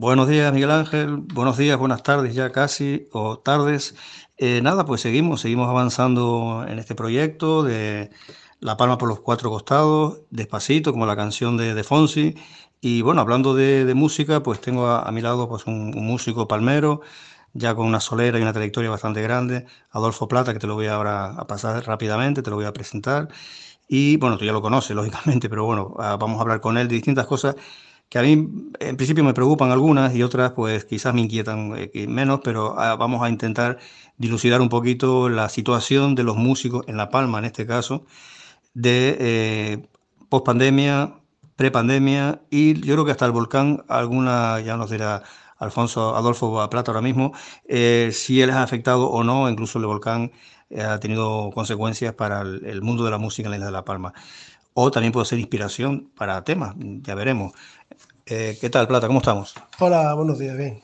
Buenos días, Miguel Ángel. Buenos días, buenas tardes ya casi, o tardes. Eh, nada, pues seguimos, seguimos avanzando en este proyecto de La Palma por los Cuatro Costados, despacito, como la canción de, de Fonsi. Y bueno, hablando de, música, pues tengo a, mi lado pues un, músico palmero, ya con una solera y una trayectoria bastante grande, Adolfo Plata, que te lo voy ahora a pasar rápidamente, te lo voy a presentar. Y bueno, tú ya lo conoces, lógicamente, pero bueno, ah, vamos a hablar con él de distintas cosas que a mí en principio me preocupan algunas y otras pues quizás me inquietan eh, menos, pero ah, vamos a intentar dilucidar un poquito la situación de los músicos en La Palma, en este caso, de eh, post-pandemia, pre-pandemia y yo creo que hasta el volcán, alguna, ya nos dirá Alfonso Adolfo Plata ahora mismo, eh, si él ha afectado o no, incluso el volcán ha tenido consecuencias para el, el, mundo de la música en la isla de La Palma. O también puede ser inspiración para temas, ya veremos. Eh, ¿Qué tal, Plata? ¿Cómo estamos? Hola, buenos días, bien.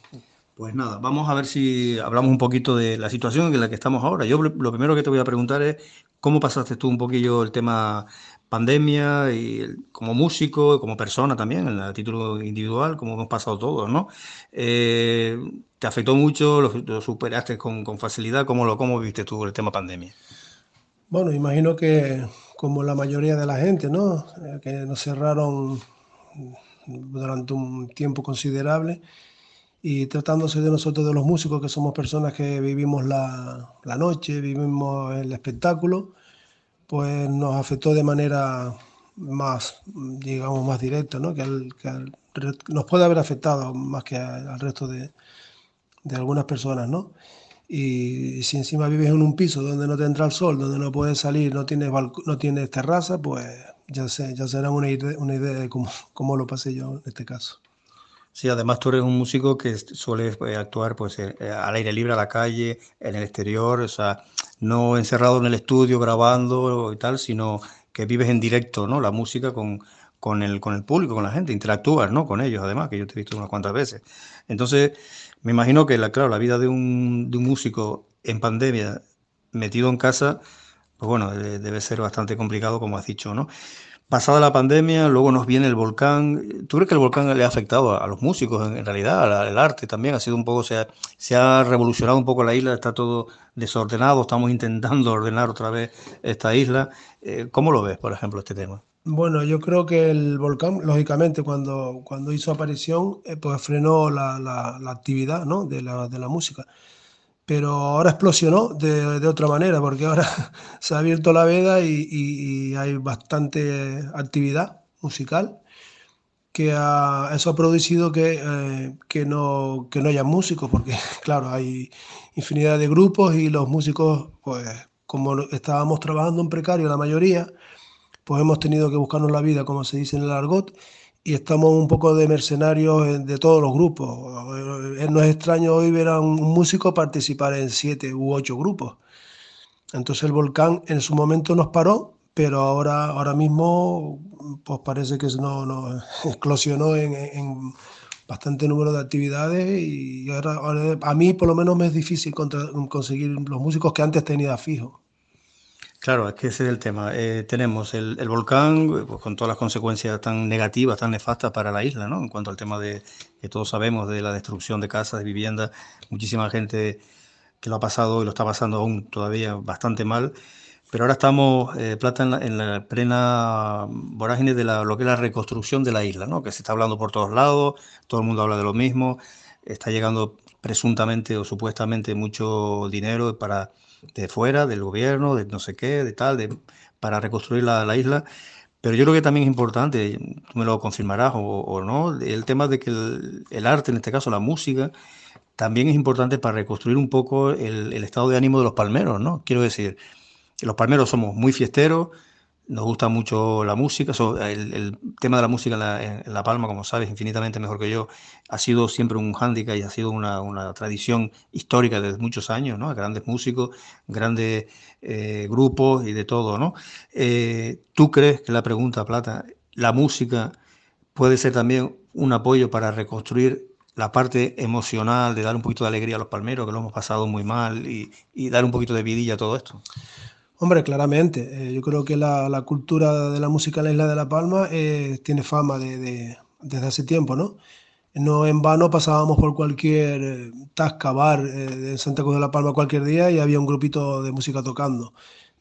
Pues nada, vamos a ver si hablamos un poquito de la situación en la que estamos ahora. Yo lo primero que te voy a preguntar es cómo pasaste tú un poquillo el tema pandemia y como músico, como persona también, en el título individual, como hemos pasado todos, ¿no? Eh, ¿Te afectó mucho? ¿Lo, superaste con, facilidad? ¿Cómo lo cómo viste tú el tema pandemia? Bueno, imagino que como la mayoría de la gente, ¿no? Eh, que nos cerraron durante un tiempo considerable y tratándose de nosotros, de los músicos, que somos personas que vivimos la, la noche, vivimos el espectáculo, pues nos afectó de manera más, digamos, más directa, ¿no? que, que nos puede haber afectado más que al resto de, de algunas personas, ¿no? Y si encima vives en un piso donde no te entra el sol, donde no puedes salir, no tienes, no tienes terraza, pues ya, sé, ya será una idea, una idea de cómo, cómo, lo pasé yo en este caso. Sí, además tú eres un músico que suele eh, actuar pues eh, eh, al aire libre, a la calle, en el exterior, o sea, no encerrado en el estudio grabando y tal, sino que vives en directo, ¿no? La música con, con, el, con el público, con la gente, interactúas, ¿no? Con ellos, además, que yo te he visto unas cuantas veces. Entonces, me imagino que, la, claro, la vida de un, de un músico en pandemia, metido en casa, pues bueno, debe ser bastante complicado, como has dicho, ¿no? Pasada la pandemia, luego nos viene el volcán. ¿Tú crees que el volcán le ha afectado a, los músicos en, realidad, al, arte también? Ha sido un poco, se ha, se ha revolucionado un poco la isla, está todo desordenado, estamos intentando ordenar otra vez esta isla. Eh, ¿Cómo lo ves, por ejemplo, este tema? Bueno, yo creo que el volcán, lógicamente, cuando, cuando hizo aparición, eh, pues frenó la, la, la actividad ¿no? de, la, de la música pero ahora explosionó de, de, otra manera, porque ahora se ha abierto la veda y, y, hay bastante actividad musical, que eso ha producido que, eh, que, no, que no haya músicos, porque claro, hay infinidad de grupos y los músicos, pues como estábamos trabajando en precario la mayoría, pues hemos tenido que buscarnos la vida, como se dice en el argot, y estamos un poco de mercenarios de todos los grupos. Eh, no es extraño hoy ver a un músico participar en siete u ocho grupos. Entonces el volcán en su momento nos paró, pero ahora, ahora mismo pues parece que no, no explosionó en, en, bastante número de actividades y ahora, a mí por lo menos me es difícil conseguir los músicos que antes tenía fijos. Claro, es que ese es el tema. Eh, tenemos el, volcán pues, con todas las consecuencias tan negativas, tan nefastas para la isla, ¿no? En cuanto al tema de que todos sabemos de la destrucción de casas, de viviendas, muchísima gente que lo ha pasado y lo está pasando aún todavía bastante mal. Pero ahora estamos, eh, Plata, en la, plena vorágine de la, lo que es la reconstrucción de la isla, ¿no? Que se está hablando por todos lados, todo el mundo habla de lo mismo, está llegando presuntamente o supuestamente mucho dinero para de fuera, del gobierno, de no sé qué, de tal, de, para reconstruir la, isla. Pero yo creo que también es importante, tú me lo confirmarás o, no, el tema de que el, arte, en este caso la música, también es importante para reconstruir un poco el, el estado de ánimo de los palmeros, ¿no? Quiero decir, los palmeros somos muy fiesteros, nos gusta mucho la música. el, tema de la música en la, Palma, como sabes, infinitamente mejor que yo, ha sido siempre un hándicap y ha sido una, tradición histórica desde muchos años, ¿no? Grandes músicos, grandes eh, grupos y de todo, ¿no? Eh, ¿Tú crees que la pregunta, Plata, la música puede ser también un apoyo para reconstruir la parte emocional, de dar un poquito de alegría a los palmeros, que lo hemos pasado muy mal, y, y dar un poquito de vidilla a todo esto? Hombre, claramente. Eh, yo creo que la, cultura de la música en la isla de La Palma eh, tiene fama de, de, desde hace tiempo, ¿no? No en vano pasábamos por cualquier eh, tasca, bar eh, en Santa Cruz de la Palma cualquier día y había un grupito de música tocando.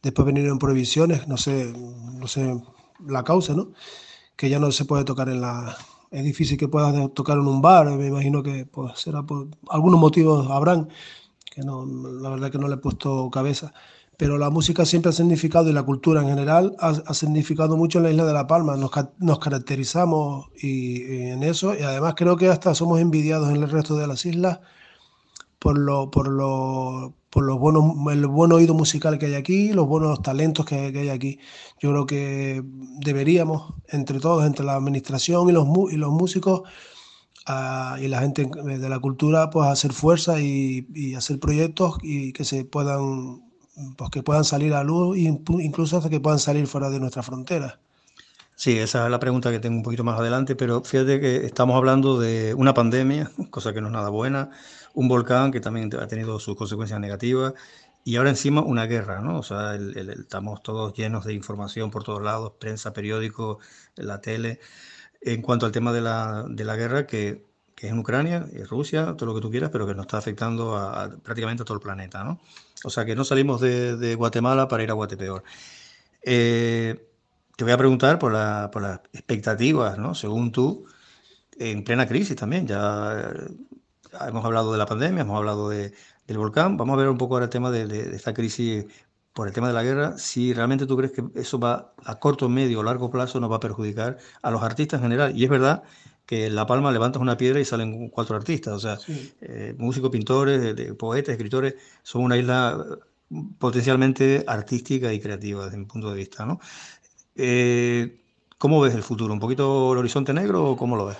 Después vinieron prohibiciones, no sé, no sé la causa, ¿no? Que ya no se puede tocar en la... Es difícil que puedas tocar en un bar, me imagino que pues, será por algunos motivos habrán, que no, la verdad que no le he puesto cabeza pero la música siempre ha significado y la cultura en general ha, significado mucho en la isla de La Palma. Nos, nos caracterizamos y, en eso y además creo que hasta somos envidiados en el resto de las islas por lo, por lo, por los buenos, el buen oído musical que hay aquí, los buenos talentos que, hay aquí. Yo creo que deberíamos, entre todos, entre la administración y los, y los músicos, ah, y la gente de la cultura, pues hacer fuerza y, y hacer proyectos y que se puedan pues que puedan salir a luz, incluso hasta que puedan salir fuera de nuestra frontera. Sí, esa es la pregunta que tengo un poquito más adelante, pero fíjate que estamos hablando de una pandemia, cosa que no es nada buena, un volcán que también ha tenido sus consecuencias negativas, y ahora encima una guerra, ¿no? O sea, estamos todos llenos de información por todos lados, prensa, periódicos, la tele, en cuanto al tema de la, de la guerra que, que es en Ucrania, es Rusia, todo lo que tú quieras, pero que nos está afectando a, prácticamente a todo el planeta, ¿no? O sea que no salimos de, Guatemala para ir a Guatepeor. Eh, te voy a preguntar por, las expectativas, ¿no? Según tú, en plena crisis también, ya eh, hemos hablado de la pandemia, hemos hablado del volcán, vamos a ver un poco ahora el tema de, esta crisis por el tema de la guerra, si realmente tú crees que eso va a corto, medio o largo plazo nos va a perjudicar a los artistas en general. Y es verdad que en La Palma levantas una piedra y salen cuatro artistas, o sea, eh, músicos, pintores, de, poetas, escritores, son una isla potencialmente artística y creativa desde mi punto de vista, ¿no? Eh, ¿Cómo ves el futuro? ¿Un poquito el horizonte negro o cómo lo ves?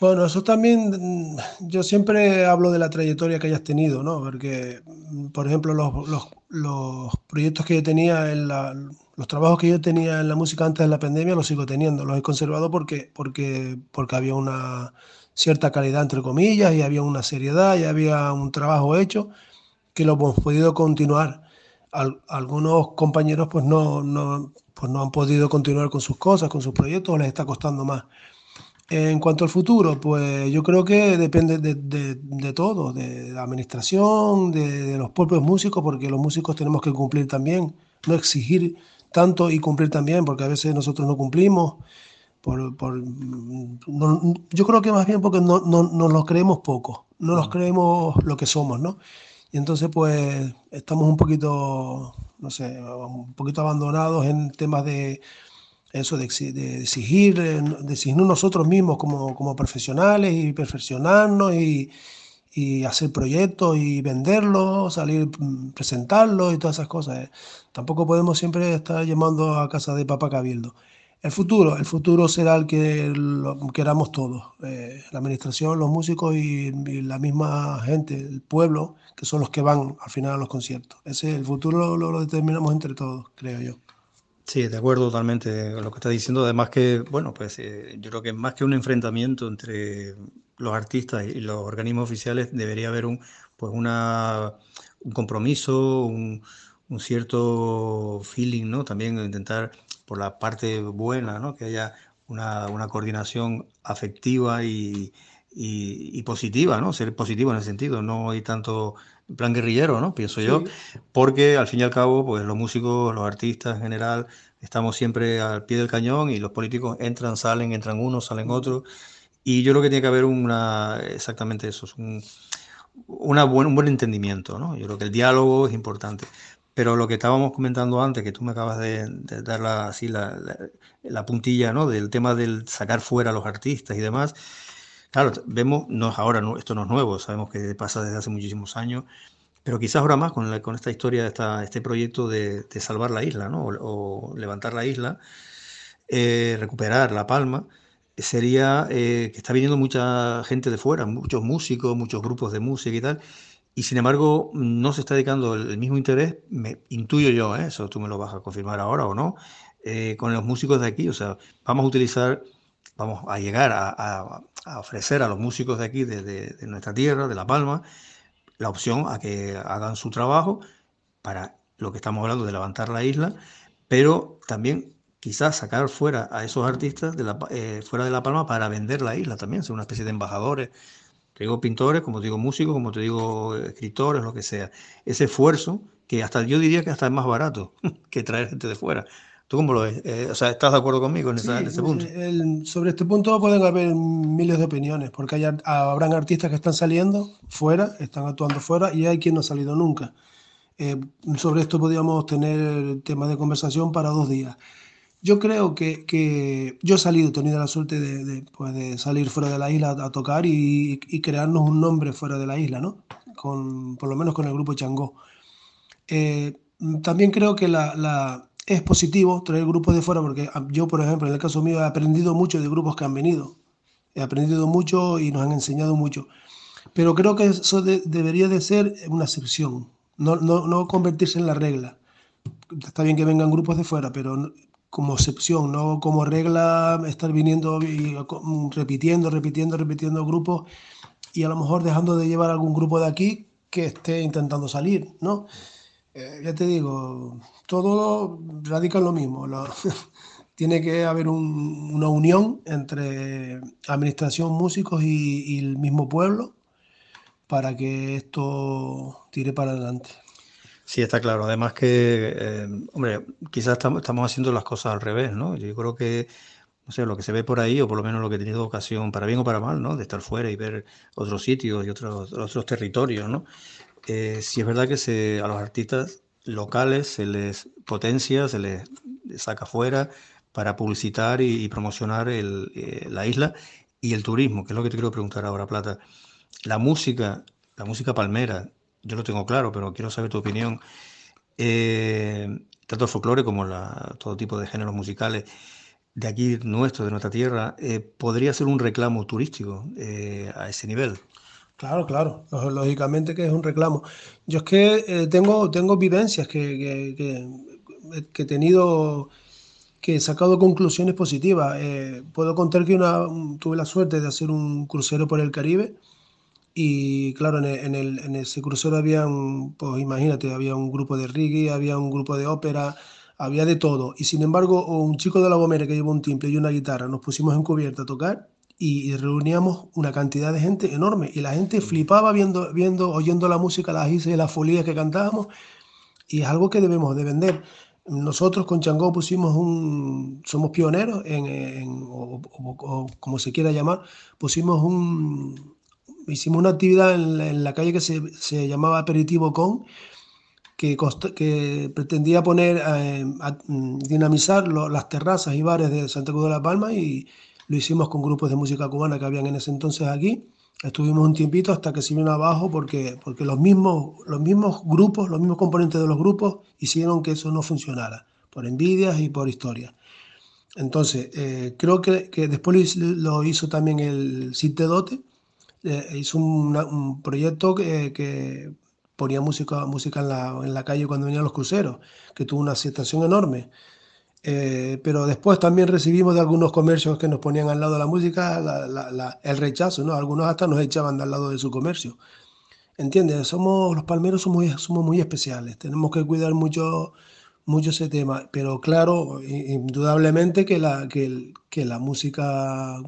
Bueno, eso también, mm, yo siempre hablo de la trayectoria que hayas tenido, ¿no? Porque, mm, por ejemplo, los, los, los proyectos que yo tenía en la, los trabajos que yo tenía en la música antes de la pandemia los sigo teniendo, los he conservado porque, porque, porque había una cierta calidad, entre comillas, y había una seriedad, y había un trabajo hecho que lo hemos podido continuar. algunos compañeros pues no, no, pues no han podido continuar con sus cosas, con sus proyectos, les está costando más. En cuanto al futuro, pues yo creo que depende de, de, de todo, de la administración, de, de, los propios músicos, porque los músicos tenemos que cumplir también, no exigir tanto y cumplir también, porque a veces nosotros no cumplimos. Por, por yo creo que más bien porque no, no, nos lo creemos poco, no nos creemos lo que somos, ¿no? Y entonces pues estamos un poquito, no sé, un poquito abandonados en temas de eso, de, exigir, de exigirnos nosotros mismos como, como profesionales y perfeccionarnos y, y hacer proyectos y venderlos, salir, mm, presentarlos y todas esas cosas. ¿eh? Tampoco podemos siempre estar llamando a casa de Papa Cabildo. El futuro, el futuro será el que lo queramos todos, eh, la administración, los músicos y, la misma gente, el pueblo, que son los que van al final a los conciertos. Ese el futuro lo, determinamos entre todos, creo yo. Sí, de acuerdo totalmente con lo que está diciendo. Además que, bueno, pues eh, yo creo que más que un enfrentamiento entre los artistas y los organismos oficiales debería haber un, pues una, un compromiso, un, un cierto feeling, ¿no? También intentar por la parte buena, ¿no? Que haya una, una coordinación afectiva y, y, positiva, ¿no? Ser positivo en ese sentido, no hay tanto plan guerrillero, ¿no? Pienso yo, porque al fin y al cabo, pues los músicos, los artistas en general, estamos siempre al pie del cañón y los políticos entran, salen, entran unos, salen otros y yo creo que tiene que haber una, exactamente eso, es un, una buen, un buen entendimiento, ¿no? Yo creo que el diálogo es importante. Pero lo que estábamos comentando antes, que tú me acabas de, dar la, así la, la, puntilla, ¿no? Del tema del sacar fuera a los artistas y demás. Claro, vemos, no es ahora, esto no es nuevo, sabemos que pasa desde hace muchísimos años, pero quizás ahora más con, con esta historia, esta, este proyecto de, de, salvar la isla, ¿no? O, levantar la isla, eh, recuperar La Palma sería eh, que está viniendo mucha gente de fuera, muchos músicos, muchos grupos de música y tal, y sin embargo no se está dedicando el, mismo interés, me intuyo yo, ¿eh? eso tú me lo vas a confirmar ahora o no, eh, con los músicos de aquí, o sea, vamos a utilizar, vamos a llegar a, ofrecer a los músicos de aquí, de, nuestra tierra, de La Palma, la opción a que hagan su trabajo para lo que estamos hablando de levantar la isla, pero también quizás sacar fuera a esos artistas de la, eh, fuera de La Palma para vender la isla también, ser una especie de embajadores. Te digo pintores, como te digo músicos, como te digo escritores, lo que sea. Ese esfuerzo que hasta yo diría que hasta es más barato que traer gente de fuera. ¿Tú cómo lo ves? Eh, o sea, ¿estás de acuerdo conmigo en, ese punto? sobre este punto pueden haber miles de opiniones, porque hay, habrán artistas que están saliendo fuera, están actuando fuera, y hay quien no ha salido nunca. Eh, sobre esto podríamos tener tema de conversación para dos días. Yo creo que, que yo he salido, he tenido la suerte de, de, pues de, salir fuera de la isla a, tocar y, y, crearnos un nombre fuera de la isla, ¿no? Con, por lo menos con el grupo Changó. Eh, también creo que la, la es positivo traer grupos de fuera porque yo, por ejemplo, en el caso mío he aprendido mucho de grupos que han venido. He aprendido mucho y nos han enseñado mucho. Pero creo que eso debería de ser una excepción, no, no, no, convertirse en la regla. Está bien que vengan grupos de fuera, pero como excepción, no como regla estar viniendo y repitiendo, repitiendo, repitiendo grupos y a lo mejor dejando de llevar algún grupo de aquí que esté intentando salir, ¿no? Eh, ya te digo, todo radica en lo mismo. tiene que haber una unión entre administración, músicos y, el mismo pueblo para que esto tire para adelante. Sí, está claro. Además que, eh, hombre, quizás estamos, haciendo las cosas al revés, ¿no? Yo creo que, no sé, lo que se ve por ahí, o por lo menos lo que he tenido ocasión, para bien o para mal, ¿no? De estar fuera y ver otros sitios y otros, otros territorios, ¿no? Eh, si es verdad que se, a los artistas locales se les potencia, se les saca fuera para publicitar y, promocionar eh, la isla y el turismo, que es lo que te quiero preguntar ahora, Plata. La música, la música palmera, yo lo tengo claro, pero quiero saber tu opinión. Eh, tanto el folclore como la, todo tipo de géneros musicales de aquí nuestro, de nuestra tierra, eh, podría ser un reclamo turístico a ese nivel. Claro, claro, lógicamente que es un reclamo. Yo es que eh, tengo, tengo vivencias que, que, he tenido, que he sacado conclusiones positivas. Eh, puedo contar que una, tuve la suerte de hacer un crucero por el Caribe y claro, en, el, en, ese crucero había, un, pues imagínate, había un grupo de reggae, había un grupo de ópera, había de todo. Y sin embargo, un chico de la Gomera que llevó un timple y una guitarra, nos pusimos en cubierta a tocar y, reuníamos una cantidad de gente enorme y la gente flipaba viendo, viendo oyendo la música, las islas y las folías que cantábamos y es algo que debemos de vender. Nosotros con Changó pusimos un, somos pioneros en, o, como se quiera llamar, pusimos un, hicimos una actividad en la, calle que se, se, llamaba Aperitivo Con, que, que pretendía poner, eh, dinamizar las terrazas y bares de Santa Cruz de la Palma y, lo hicimos con grupos de música cubana que habían en ese entonces aquí. Estuvimos un tiempito hasta que se vino abajo porque, porque los, mismos, los mismos grupos, los mismos componentes de los grupos hicieron que eso no funcionara, por envidias y por historias. Entonces, eh, creo que, que, después lo hizo también el CITE Dote, eh, hizo un proyecto que, que, ponía música, música en, la, en la calle cuando venían los cruceros, que tuvo una aceptación enorme. Eh, pero después también recibimos de algunos comercios que nos ponían al lado de la música el rechazo, ¿no? Algunos hasta nos echaban al lado de su comercio. ¿Entiendes? Somos, los palmeros somos somos muy especiales, tenemos que cuidar mucho, mucho ese tema, pero claro, indudablemente que la, que, que la música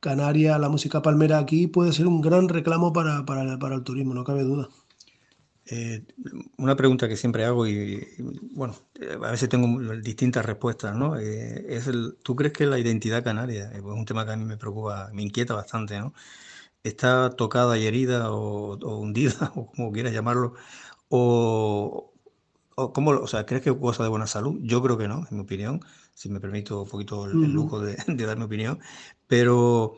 canaria, la música palmera aquí puede ser un gran reclamo para, para, para el turismo, no cabe duda. Eh, una pregunta que siempre hago y, bueno, eh, a veces tengo distintas respuestas, ¿no? Eh, es el, ¿Tú crees que la identidad canaria, es un tema que a mí me preocupa, me inquieta bastante, ¿no? ¿Está tocada y herida o, hundida, o como quieras llamarlo? O, o, ¿cómo, o sea, ¿crees que es cosa de buena salud? Yo creo que no, en mi opinión, si me permito un poquito el, lujo de, de dar mi opinión, pero...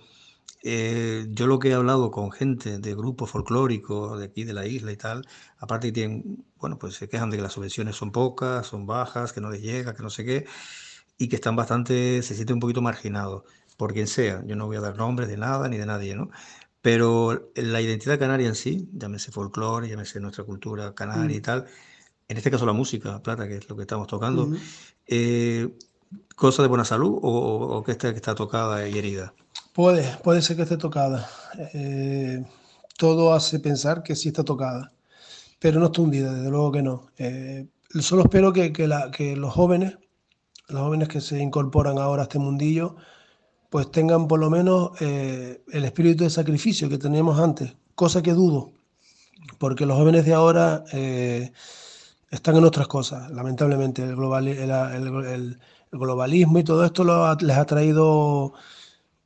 Eh, yo lo que he hablado con gente de grupos folclóricos de aquí de la isla y tal, aparte que tienen, bueno, pues se quejan de que las subvenciones son pocas, son bajas, que no les llega, que no sé qué, y que están bastante, se sienten un poquito marginados, por quien sea. Yo no voy a dar nombres de nada ni de nadie, ¿no? Pero la identidad canaria en sí, llámese folclore, llámese nuestra cultura canaria y mm. tal, en este caso la música, plata, que es lo que estamos tocando, eh, ¿cosa de buena salud o, o que, está, que está tocada y herida? Puede, puede ser que esté tocada. Eh, todo hace pensar que sí está tocada, pero no está hundida, desde luego que no. Eh, solo espero que, que, los jóvenes los jóvenes que se incorporan ahora a este mundillo, pues tengan por lo menos eh, el espíritu de sacrificio que teníamos antes, cosa que dudo, porque los jóvenes de ahora eh, están en otras cosas, lamentablemente. El, globalismo y todo esto les ha traído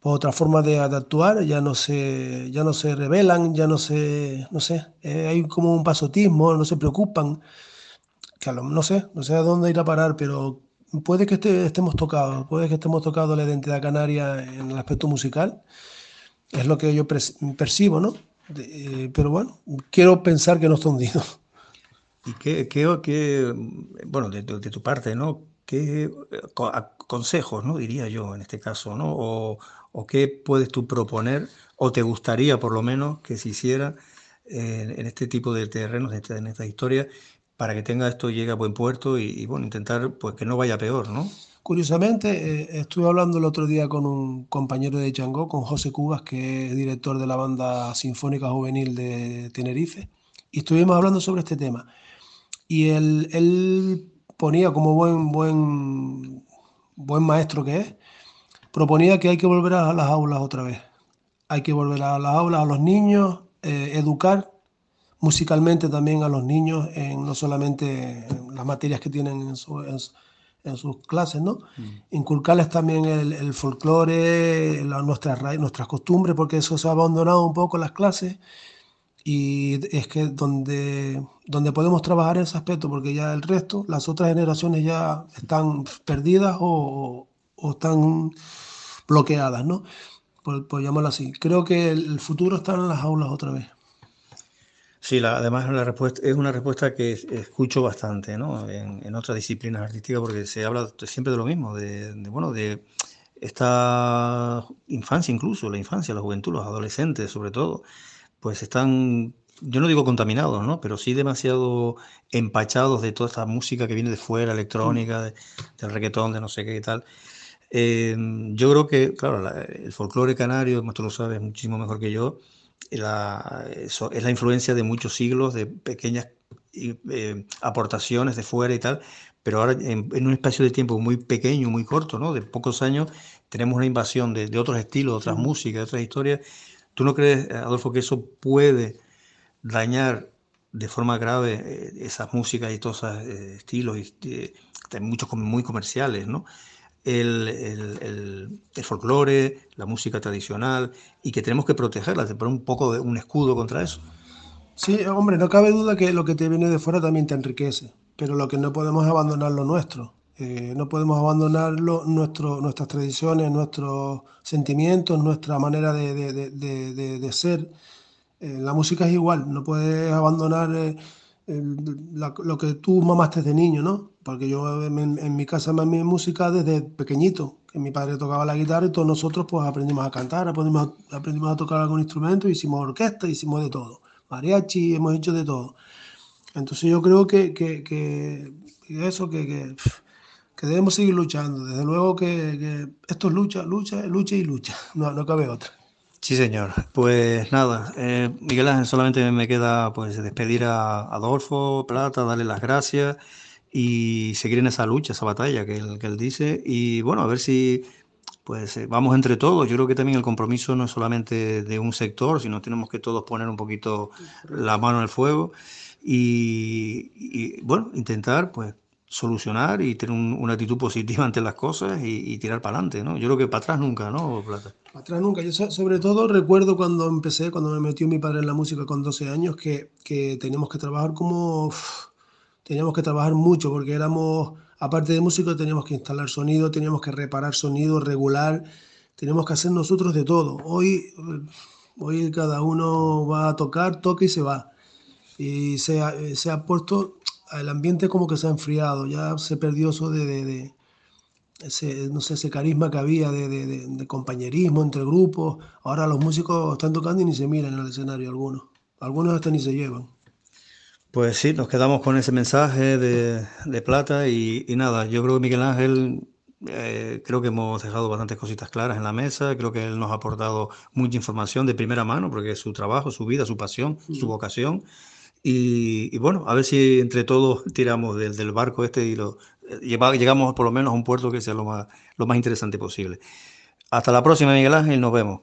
otra forma de, actuar, ya no se, ya no se rebelan, ya no se, no sé, eh, hay como un pasotismo, no se preocupan, que no sé, no sé a dónde ir a parar, pero puede que estemos tocados, puede que estemos tocados la identidad canaria en el aspecto musical, es lo que yo percibo, ¿no? Eh, pero bueno, quiero pensar que no está hundido. ¿Y qué, qué, bueno, de, tu parte, ¿no? ¿Qué consejos, ¿no? Diría yo en este caso, ¿no? O, o, qué puedes tú proponer, o te gustaría por lo menos que se hiciera en este tipo de terrenos, en esta historia, para que tenga esto llegue a buen puerto y, bueno, intentar pues que no vaya peor, ¿no? Curiosamente, eh, estuve hablando el otro día con un compañero de Changó, con José Cubas, que es director de la banda sinfónica juvenil de Tenerife, y estuvimos hablando sobre este tema. Y él, él ponía como buen, buen, buen maestro que es, proponía que hay que volver a las aulas otra vez. Hay que volver a las aulas, a los niños, eh, educar musicalmente también a los niños, en, no solamente en las materias que tienen en, sus clases, ¿no? Mm. Inculcarles también el, folclore, nuestras, nuestras costumbres, porque eso se ha abandonado un poco en las clases y es que donde, donde podemos trabajar en ese aspecto, porque ya el resto, las otras generaciones ya están perdidas o, o están bloqueadas, ¿no? Por, por llamarlo así. Creo que el futuro está en las aulas otra vez. Sí, la, además la respuesta, es una respuesta que escucho bastante ¿no? en, otras disciplinas artísticas porque se habla siempre de lo mismo, de, bueno, de esta infancia incluso, la infancia, la juventud, los adolescentes sobre todo, pues están, yo no digo contaminados, ¿no? pero sí demasiado empachados de toda esta música que viene de fuera, electrónica, del reggaetón, de no sé qué y tal. Eh, yo creo que, claro, el folclore canario, tú lo sabes muchísimo mejor que yo, la, eso, es la influencia de muchos siglos, de pequeñas eh, aportaciones de fuera y tal, pero ahora en, un espacio de tiempo muy pequeño, muy corto, ¿no? de pocos años, tenemos una invasión de, de otros estilos, de otras músicas, de otras historias. ¿Tú no crees, Adolfo, que eso puede dañar de forma grave eh, esas músicas y todos esos eh, estilos, y, muchos muy comerciales, ¿no? el, el, el, folclore, la música tradicional, y que tenemos que protegerla, poner un poco de un escudo contra eso. Sí, hombre, no cabe duda que lo que te viene de fuera también te enriquece, pero lo que no podemos abandonar lo nuestro. Eh, no podemos abandonar nuestro, nuestras tradiciones, nuestros sentimientos, nuestra manera de, de, de, de ser. Eh, la música es igual, no puedes abandonar eh, lo que tú mamaste de niño, ¿no? Porque yo en, mi casa mi música desde pequeñito, que mi padre tocaba la guitarra y todos nosotros pues aprendimos a cantar, aprendimos a, aprendimos a tocar algún instrumento, hicimos orquesta, hicimos de todo, mariachi, hemos hecho de todo. Entonces yo creo que, que, que eso, que, que, debemos seguir luchando. Desde luego que, esto es lucha, lucha, lucha y lucha, no, no cabe otra. Sí, señor. Pues nada, eh, Miguel Ángel, solamente me queda pues despedir a Adolfo Plata, darle las gracias y seguir en esa lucha, esa batalla que él, que él dice. Y bueno, a ver si pues eh, vamos entre todos. Yo creo que también el compromiso no es solamente de un sector, sino tenemos que todos poner un poquito la mano en el fuego y bueno, intentar pues solucionar y tener una actitud positiva ante las cosas y, tirar para adelante, ¿no? Yo creo que para atrás nunca, ¿no, Plata? Para atrás nunca. Yo sobre todo recuerdo cuando empecé, cuando me metió mi padre en la música con 12 años, que, que teníamos que trabajar como... teníamos que trabajar mucho porque éramos, aparte de músicos, teníamos que instalar sonido, teníamos que reparar sonido, regular, teníamos que hacer nosotros de todo. Hoy, hoy cada uno va a tocar, toca y se va. Y se se ha puesto el ambiente como que se ha enfriado, ya se perdió eso de, ese, no sé, ese carisma que había de, compañerismo entre grupos. Ahora los músicos están tocando y ni se miran en el escenario algunos. Algunos hasta ni se llevan. Pues sí, nos quedamos con ese mensaje de, plata y, nada, yo creo que Miguel Ángel, eh, creo que hemos dejado bastantes cositas claras en la mesa, creo que él nos ha aportado mucha información de primera mano, porque es su trabajo, su vida, su pasión, su vocación. Y, bueno, a ver si entre todos tiramos del, barco este y lo llegamos por lo menos a un puerto que sea lo más, lo más interesante posible. Hasta la próxima, Miguel Ángel, nos vemos.